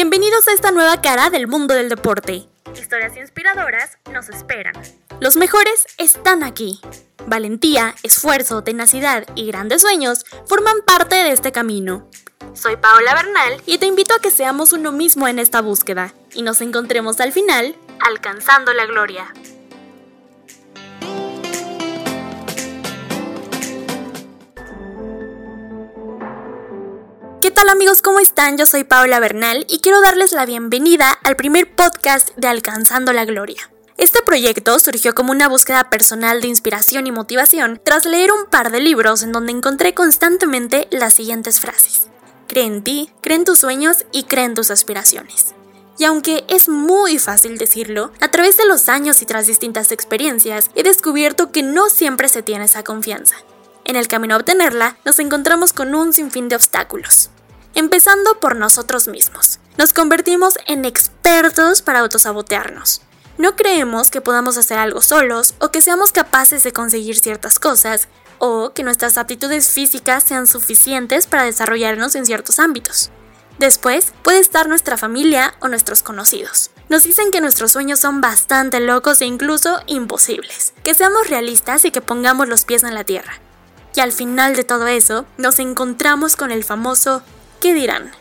Bienvenidos a esta nueva cara del mundo del deporte. Historias inspiradoras nos esperan. Los mejores están aquí. Valentía, esfuerzo, tenacidad y grandes sueños forman parte de este camino. Soy Paola Bernal y te invito a que seamos uno mismo en esta búsqueda y nos encontremos al final alcanzando la gloria. Tal amigos? ¿Cómo están? Yo soy Paola Bernal y quiero darles la bienvenida al primer podcast de Alcanzando la Gloria. Este proyecto surgió como una búsqueda personal de inspiración y motivación tras leer un par de libros en donde encontré constantemente las siguientes frases. Cree en ti, cree en tus sueños y cree en tus aspiraciones. Y aunque es muy fácil decirlo, a través de los años y tras distintas experiencias he descubierto que no siempre se tiene esa confianza. En el camino a obtenerla, nos encontramos con un sinfín de obstáculos empezando por nosotros mismos. Nos convertimos en expertos para autosabotearnos. No creemos que podamos hacer algo solos o que seamos capaces de conseguir ciertas cosas o que nuestras aptitudes físicas sean suficientes para desarrollarnos en ciertos ámbitos. Después puede estar nuestra familia o nuestros conocidos. Nos dicen que nuestros sueños son bastante locos e incluso imposibles, que seamos realistas y que pongamos los pies en la tierra. Y al final de todo eso, nos encontramos con el famoso ¿Qué dirán?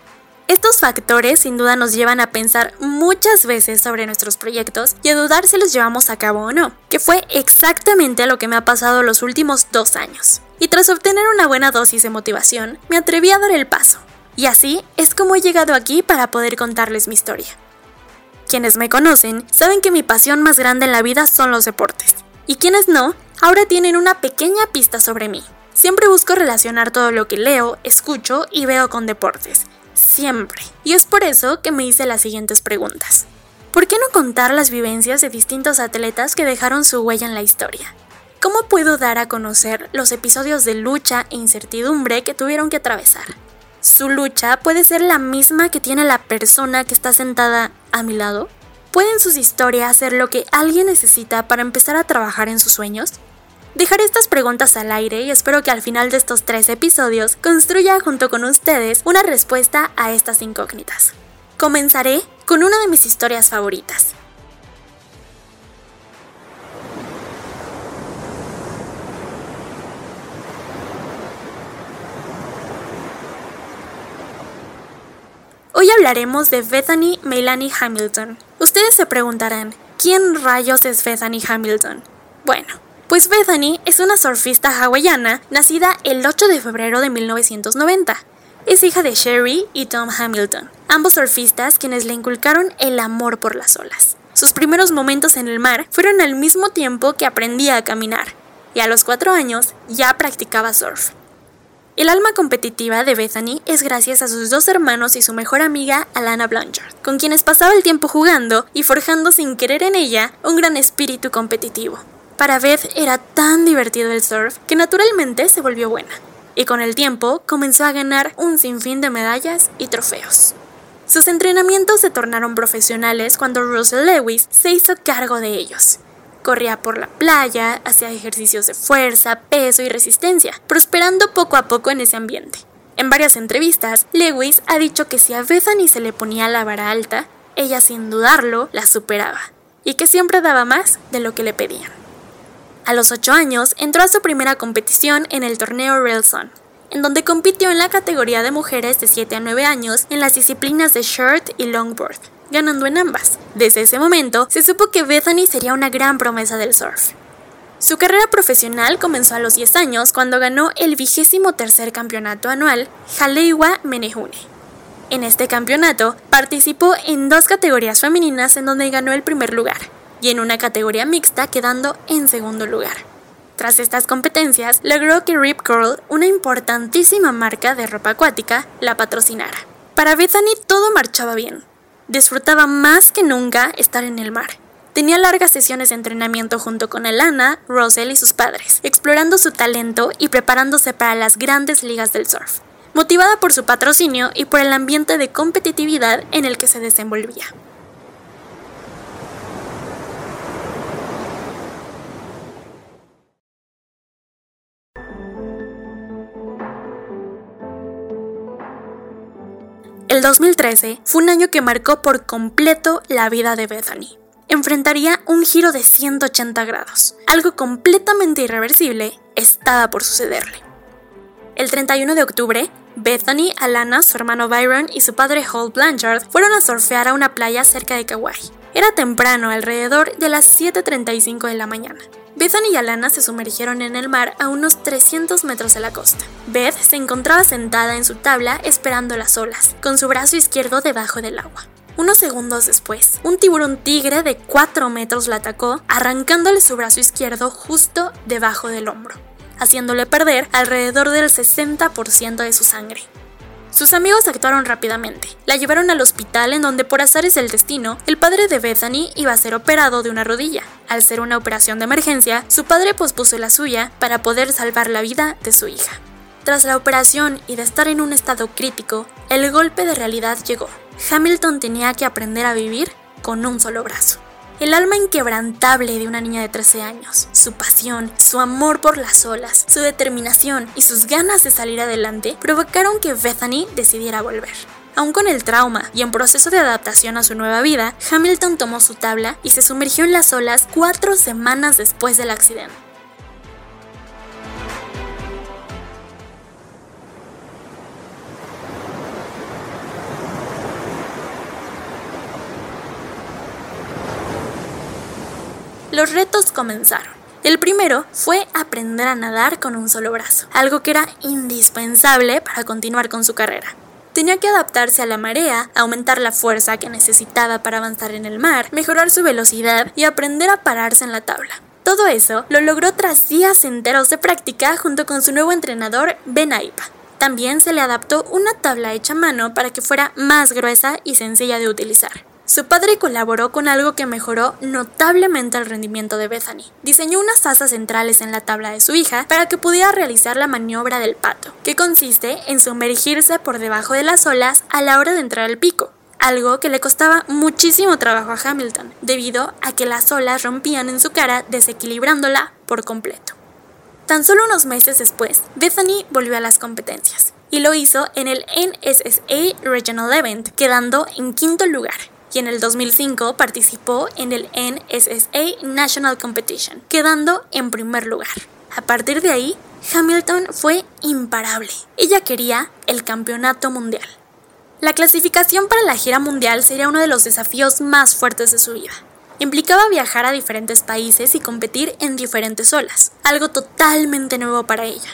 Estos factores sin duda nos llevan a pensar muchas veces sobre nuestros proyectos y a dudar si los llevamos a cabo o no, que fue exactamente lo que me ha pasado los últimos dos años. Y tras obtener una buena dosis de motivación, me atreví a dar el paso. Y así es como he llegado aquí para poder contarles mi historia. Quienes me conocen saben que mi pasión más grande en la vida son los deportes. Y quienes no, ahora tienen una pequeña pista sobre mí. Siempre busco relacionar todo lo que leo, escucho y veo con deportes. Siempre. Y es por eso que me hice las siguientes preguntas. ¿Por qué no contar las vivencias de distintos atletas que dejaron su huella en la historia? ¿Cómo puedo dar a conocer los episodios de lucha e incertidumbre que tuvieron que atravesar? ¿Su lucha puede ser la misma que tiene la persona que está sentada a mi lado? ¿Pueden sus historias ser lo que alguien necesita para empezar a trabajar en sus sueños? Dejaré estas preguntas al aire y espero que al final de estos tres episodios construya junto con ustedes una respuesta a estas incógnitas. Comenzaré con una de mis historias favoritas. Hoy hablaremos de Bethany Melanie Hamilton. Ustedes se preguntarán, ¿quién rayos es Bethany Hamilton? Bueno, pues Bethany es una surfista hawaiana nacida el 8 de febrero de 1990. Es hija de Sherry y Tom Hamilton, ambos surfistas quienes le inculcaron el amor por las olas. Sus primeros momentos en el mar fueron al mismo tiempo que aprendía a caminar, y a los cuatro años ya practicaba surf. El alma competitiva de Bethany es gracias a sus dos hermanos y su mejor amiga Alana Blanchard, con quienes pasaba el tiempo jugando y forjando sin querer en ella un gran espíritu competitivo. Para Beth era tan divertido el surf que naturalmente se volvió buena, y con el tiempo comenzó a ganar un sinfín de medallas y trofeos. Sus entrenamientos se tornaron profesionales cuando Russell Lewis se hizo cargo de ellos. Corría por la playa, hacía ejercicios de fuerza, peso y resistencia, prosperando poco a poco en ese ambiente. En varias entrevistas, Lewis ha dicho que si a Bethany se le ponía la vara alta, ella sin dudarlo la superaba, y que siempre daba más de lo que le pedían. A los 8 años entró a su primera competición en el torneo Real Sun, en donde compitió en la categoría de mujeres de 7 a 9 años en las disciplinas de short y longboard, ganando en ambas. Desde ese momento se supo que Bethany sería una gran promesa del surf. Su carrera profesional comenzó a los 10 años cuando ganó el vigésimo tercer campeonato anual Haleiwa Menehune. En este campeonato participó en dos categorías femeninas en donde ganó el primer lugar, y en una categoría mixta quedando en segundo lugar. Tras estas competencias, logró que Rip Curl, una importantísima marca de ropa acuática, la patrocinara. Para Bethany todo marchaba bien. Disfrutaba más que nunca estar en el mar. Tenía largas sesiones de entrenamiento junto con Alana, Russell y sus padres, explorando su talento y preparándose para las grandes ligas del surf, motivada por su patrocinio y por el ambiente de competitividad en el que se desenvolvía. El 2013 fue un año que marcó por completo la vida de Bethany. Enfrentaría un giro de 180 grados. Algo completamente irreversible estaba por sucederle. El 31 de octubre, Bethany, Alana, su hermano Byron y su padre Holt Blanchard fueron a surfear a una playa cerca de Kauai. Era temprano, alrededor de las 7.35 de la mañana. Bethany y Alana se sumergieron en el mar a unos 300 metros de la costa. Beth se encontraba sentada en su tabla esperando las olas, con su brazo izquierdo debajo del agua. Unos segundos después, un tiburón tigre de 4 metros la atacó, arrancándole su brazo izquierdo justo debajo del hombro, haciéndole perder alrededor del 60% de su sangre. Sus amigos actuaron rápidamente. La llevaron al hospital en donde por azares del destino, el padre de Bethany iba a ser operado de una rodilla. Al ser una operación de emergencia, su padre pospuso la suya para poder salvar la vida de su hija. Tras la operación y de estar en un estado crítico, el golpe de realidad llegó. Hamilton tenía que aprender a vivir con un solo brazo. El alma inquebrantable de una niña de 13 años, su pasión, su amor por las olas, su determinación y sus ganas de salir adelante provocaron que Bethany decidiera volver. Aún con el trauma y en proceso de adaptación a su nueva vida, Hamilton tomó su tabla y se sumergió en las olas cuatro semanas después del accidente. Los retos comenzaron. El primero fue aprender a nadar con un solo brazo, algo que era indispensable para continuar con su carrera. Tenía que adaptarse a la marea, aumentar la fuerza que necesitaba para avanzar en el mar, mejorar su velocidad y aprender a pararse en la tabla. Todo eso lo logró tras días enteros de práctica junto con su nuevo entrenador Ben Aipa. También se le adaptó una tabla hecha a mano para que fuera más gruesa y sencilla de utilizar. Su padre colaboró con algo que mejoró notablemente el rendimiento de Bethany. Diseñó unas asas centrales en la tabla de su hija para que pudiera realizar la maniobra del pato, que consiste en sumergirse por debajo de las olas a la hora de entrar al pico, algo que le costaba muchísimo trabajo a Hamilton, debido a que las olas rompían en su cara desequilibrándola por completo. Tan solo unos meses después, Bethany volvió a las competencias, y lo hizo en el NSSA Regional Event, quedando en quinto lugar, en el 2005 participó en el NSSA National Competition, quedando en primer lugar. A partir de ahí, Hamilton fue imparable. Ella quería el campeonato mundial. La clasificación para la gira mundial sería uno de los desafíos más fuertes de su vida. Implicaba viajar a diferentes países y competir en diferentes olas, algo totalmente nuevo para ella.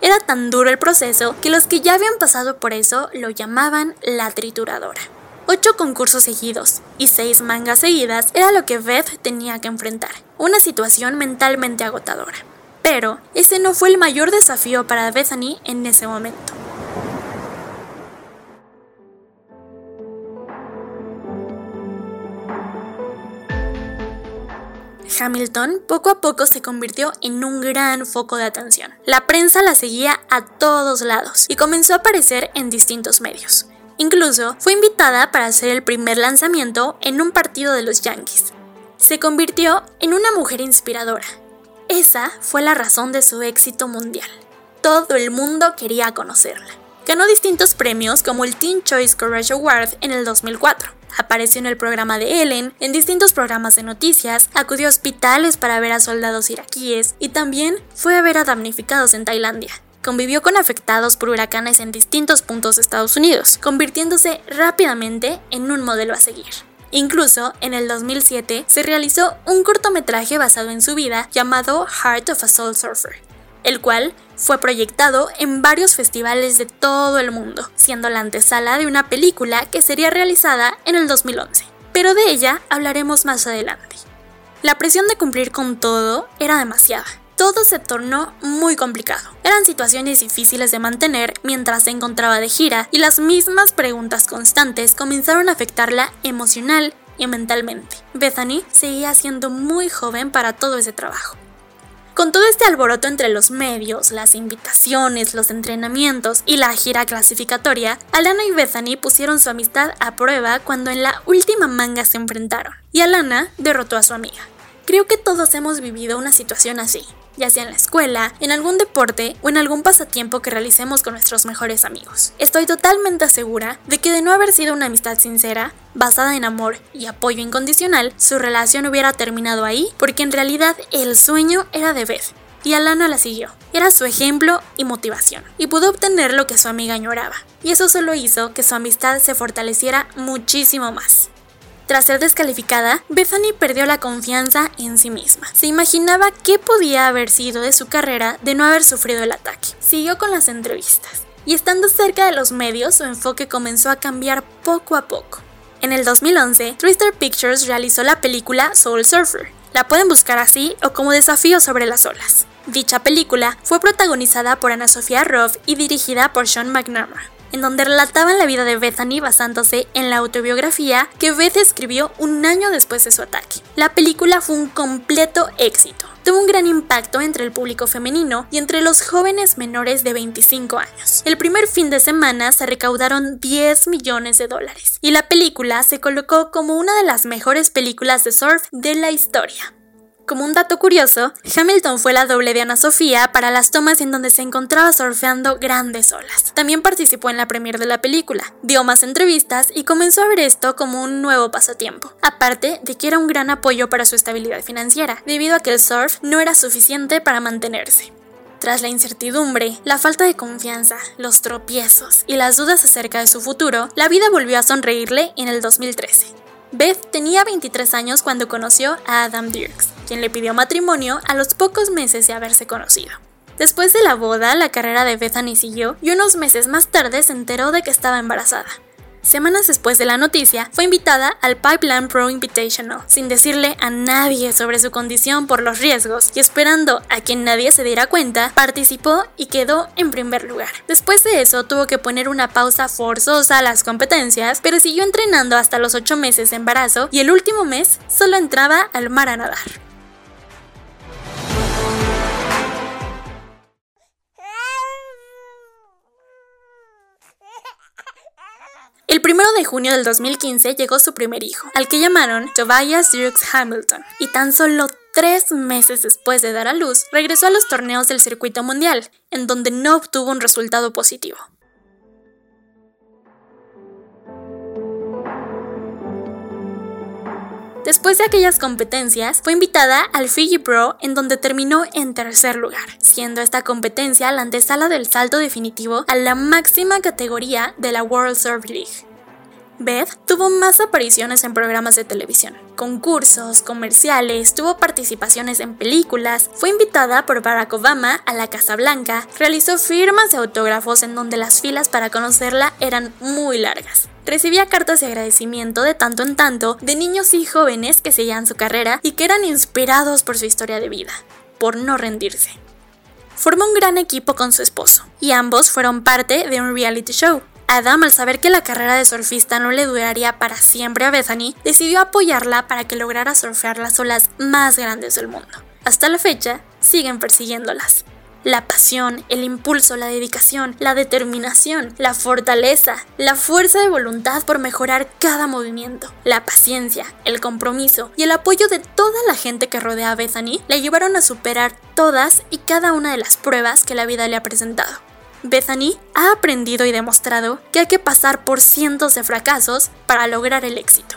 Era tan duro el proceso que los que ya habían pasado por eso lo llamaban la trituradora. Ocho concursos seguidos y seis mangas seguidas era lo que Beth tenía que enfrentar, una situación mentalmente agotadora. Pero ese no fue el mayor desafío para Bethany en ese momento. Hamilton poco a poco se convirtió en un gran foco de atención. La prensa la seguía a todos lados y comenzó a aparecer en distintos medios. Incluso fue invitada para hacer el primer lanzamiento en un partido de los Yankees. Se convirtió en una mujer inspiradora. Esa fue la razón de su éxito mundial. Todo el mundo quería conocerla. Ganó distintos premios como el Teen Choice Courage Award en el 2004. Apareció en el programa de Ellen, en distintos programas de noticias, acudió a hospitales para ver a soldados iraquíes y también fue a ver a damnificados en Tailandia convivió con afectados por huracanes en distintos puntos de Estados Unidos, convirtiéndose rápidamente en un modelo a seguir. Incluso en el 2007 se realizó un cortometraje basado en su vida llamado Heart of a Soul Surfer, el cual fue proyectado en varios festivales de todo el mundo, siendo la antesala de una película que sería realizada en el 2011. Pero de ella hablaremos más adelante. La presión de cumplir con todo era demasiada, todo se tornó muy complicado. Eran situaciones difíciles de mantener mientras se encontraba de gira y las mismas preguntas constantes comenzaron a afectarla emocional y mentalmente. Bethany seguía siendo muy joven para todo ese trabajo. Con todo este alboroto entre los medios, las invitaciones, los entrenamientos y la gira clasificatoria, Alana y Bethany pusieron su amistad a prueba cuando en la última manga se enfrentaron, y Alana derrotó a su amiga. Creo que todos hemos vivido una situación así, ya sea en la escuela, en algún deporte o en algún pasatiempo que realicemos con nuestros mejores amigos. Estoy totalmente segura de que de no haber sido una amistad sincera, basada en amor y apoyo incondicional, su relación hubiera terminado ahí porque en realidad el sueño era de Beth y Alana la siguió. Era su ejemplo y motivación, y pudo obtener lo que su amiga añoraba. Y eso solo hizo que su amistad se fortaleciera muchísimo más. Tras ser descalificada, Bethany perdió la confianza en sí misma. Se imaginaba qué podía haber sido de su carrera de no haber sufrido el ataque. Siguió con las entrevistas. Y estando cerca de los medios, su enfoque comenzó a cambiar poco a poco. En el 2011, Twister Pictures realizó la película Soul Surfer. La pueden buscar así o como Desafío sobre las olas. Dicha película fue protagonizada por Ana Sofía Roth y dirigida por Sean McNamara en donde relataban la vida de Bethany basándose en la autobiografía que Beth escribió un año después de su ataque. La película fue un completo éxito. Tuvo un gran impacto entre el público femenino y entre los jóvenes menores de 25 años. El primer fin de semana se recaudaron 10 millones de dólares y la película se colocó como una de las mejores películas de surf de la historia. Como un dato curioso, Hamilton fue la doble de Ana Sofía para las tomas en donde se encontraba surfeando grandes olas. También participó en la premier de la película, dio más entrevistas y comenzó a ver esto como un nuevo pasatiempo, aparte de que era un gran apoyo para su estabilidad financiera, debido a que el surf no era suficiente para mantenerse. Tras la incertidumbre, la falta de confianza, los tropiezos y las dudas acerca de su futuro, la vida volvió a sonreírle en el 2013. Beth tenía 23 años cuando conoció a Adam Dirks, quien le pidió matrimonio a los pocos meses de haberse conocido. Después de la boda, la carrera de Bethany siguió y unos meses más tarde se enteró de que estaba embarazada. Semanas después de la noticia, fue invitada al Pipeline Pro Invitational, sin decirle a nadie sobre su condición por los riesgos, y esperando a que nadie se diera cuenta, participó y quedó en primer lugar. Después de eso, tuvo que poner una pausa forzosa a las competencias, pero siguió entrenando hasta los 8 meses de embarazo y el último mes solo entraba al mar a nadar. El 1 de junio del 2015 llegó su primer hijo, al que llamaron Tobias Dirks Hamilton, y tan solo tres meses después de dar a luz, regresó a los torneos del circuito mundial, en donde no obtuvo un resultado positivo. Después de aquellas competencias, fue invitada al Fiji Pro en donde terminó en tercer lugar, siendo esta competencia la antesala del salto definitivo a la máxima categoría de la World Surf League. Beth tuvo más apariciones en programas de televisión, concursos, comerciales, tuvo participaciones en películas, fue invitada por Barack Obama a la Casa Blanca, realizó firmas de autógrafos en donde las filas para conocerla eran muy largas recibía cartas de agradecimiento de tanto en tanto de niños y jóvenes que seguían su carrera y que eran inspirados por su historia de vida, por no rendirse. Formó un gran equipo con su esposo, y ambos fueron parte de un reality show. Adam, al saber que la carrera de surfista no le duraría para siempre a Bethany, decidió apoyarla para que lograra surfear las olas más grandes del mundo. Hasta la fecha, siguen persiguiéndolas la pasión, el impulso, la dedicación, la determinación, la fortaleza, la fuerza de voluntad por mejorar cada movimiento, la paciencia, el compromiso y el apoyo de toda la gente que rodea a Bethany le llevaron a superar todas y cada una de las pruebas que la vida le ha presentado. Bethany ha aprendido y demostrado que hay que pasar por cientos de fracasos para lograr el éxito.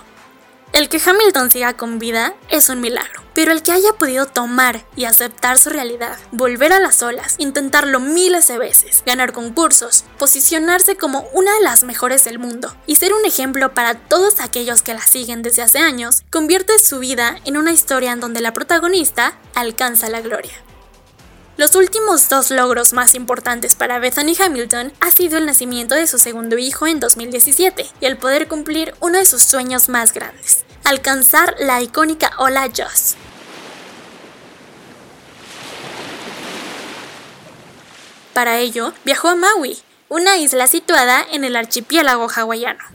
El que Hamilton siga con vida es un milagro, pero el que haya podido tomar y aceptar su realidad, volver a las olas, intentarlo miles de veces, ganar concursos, posicionarse como una de las mejores del mundo y ser un ejemplo para todos aquellos que la siguen desde hace años, convierte su vida en una historia en donde la protagonista alcanza la gloria. Los últimos dos logros más importantes para Bethany Hamilton ha sido el nacimiento de su segundo hijo en 2017 y el poder cumplir uno de sus sueños más grandes, alcanzar la icónica ola Joss. Para ello, viajó a Maui, una isla situada en el archipiélago hawaiano.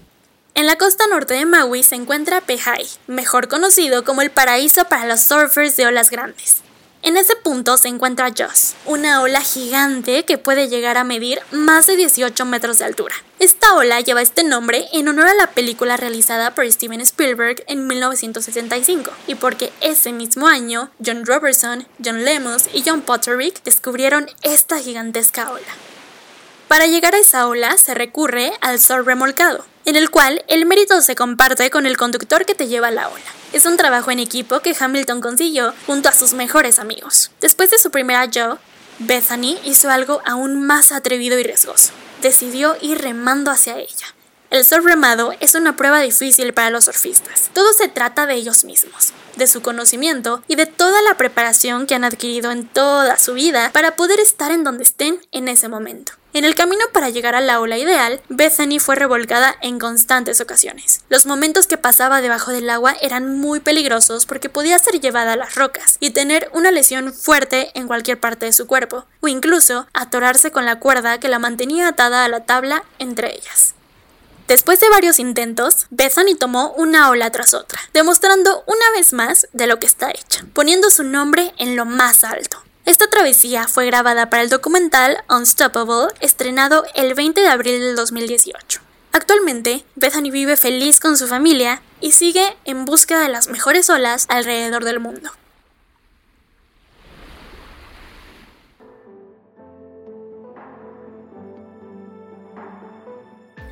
En la costa norte de Maui se encuentra Pehai, mejor conocido como el paraíso para los surfers de olas grandes. En ese punto se encuentra Joss, una ola gigante que puede llegar a medir más de 18 metros de altura. Esta ola lleva este nombre en honor a la película realizada por Steven Spielberg en 1965 y porque ese mismo año John Robertson, John Lemus y John Potterick descubrieron esta gigantesca ola. Para llegar a esa ola se recurre al sol remolcado, en el cual el mérito se comparte con el conductor que te lleva a la ola. Es un trabajo en equipo que Hamilton consiguió junto a sus mejores amigos. Después de su primera Joe, Bethany hizo algo aún más atrevido y riesgoso. Decidió ir remando hacia ella. El surf remado es una prueba difícil para los surfistas. Todo se trata de ellos mismos, de su conocimiento y de toda la preparación que han adquirido en toda su vida para poder estar en donde estén en ese momento. En el camino para llegar a la ola ideal, Bethany fue revolcada en constantes ocasiones. Los momentos que pasaba debajo del agua eran muy peligrosos porque podía ser llevada a las rocas y tener una lesión fuerte en cualquier parte de su cuerpo, o incluso atorarse con la cuerda que la mantenía atada a la tabla entre ellas. Después de varios intentos, Bethany tomó una ola tras otra, demostrando una vez más de lo que está hecha, poniendo su nombre en lo más alto. Esta travesía fue grabada para el documental Unstoppable, estrenado el 20 de abril del 2018. Actualmente, Bethany vive feliz con su familia y sigue en busca de las mejores olas alrededor del mundo.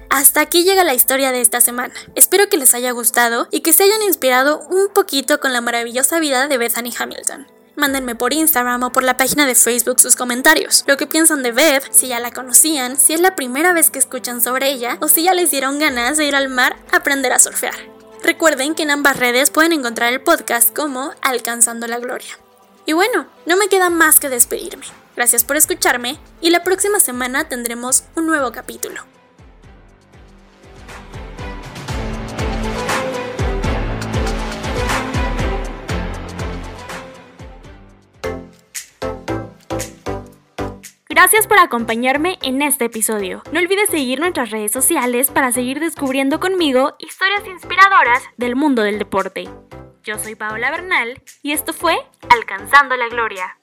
Hasta aquí llega la historia de esta semana. Espero que les haya gustado y que se hayan inspirado un poquito con la maravillosa vida de Bethany Hamilton. Mándenme por Instagram o por la página de Facebook sus comentarios, lo que piensan de Beth, si ya la conocían, si es la primera vez que escuchan sobre ella o si ya les dieron ganas de ir al mar a aprender a surfear. Recuerden que en ambas redes pueden encontrar el podcast como Alcanzando la Gloria. Y bueno, no me queda más que despedirme. Gracias por escucharme y la próxima semana tendremos un nuevo capítulo. Gracias por acompañarme en este episodio. No olvides seguir nuestras redes sociales para seguir descubriendo conmigo historias inspiradoras del mundo del deporte. Yo soy Paola Bernal y esto fue Alcanzando la Gloria.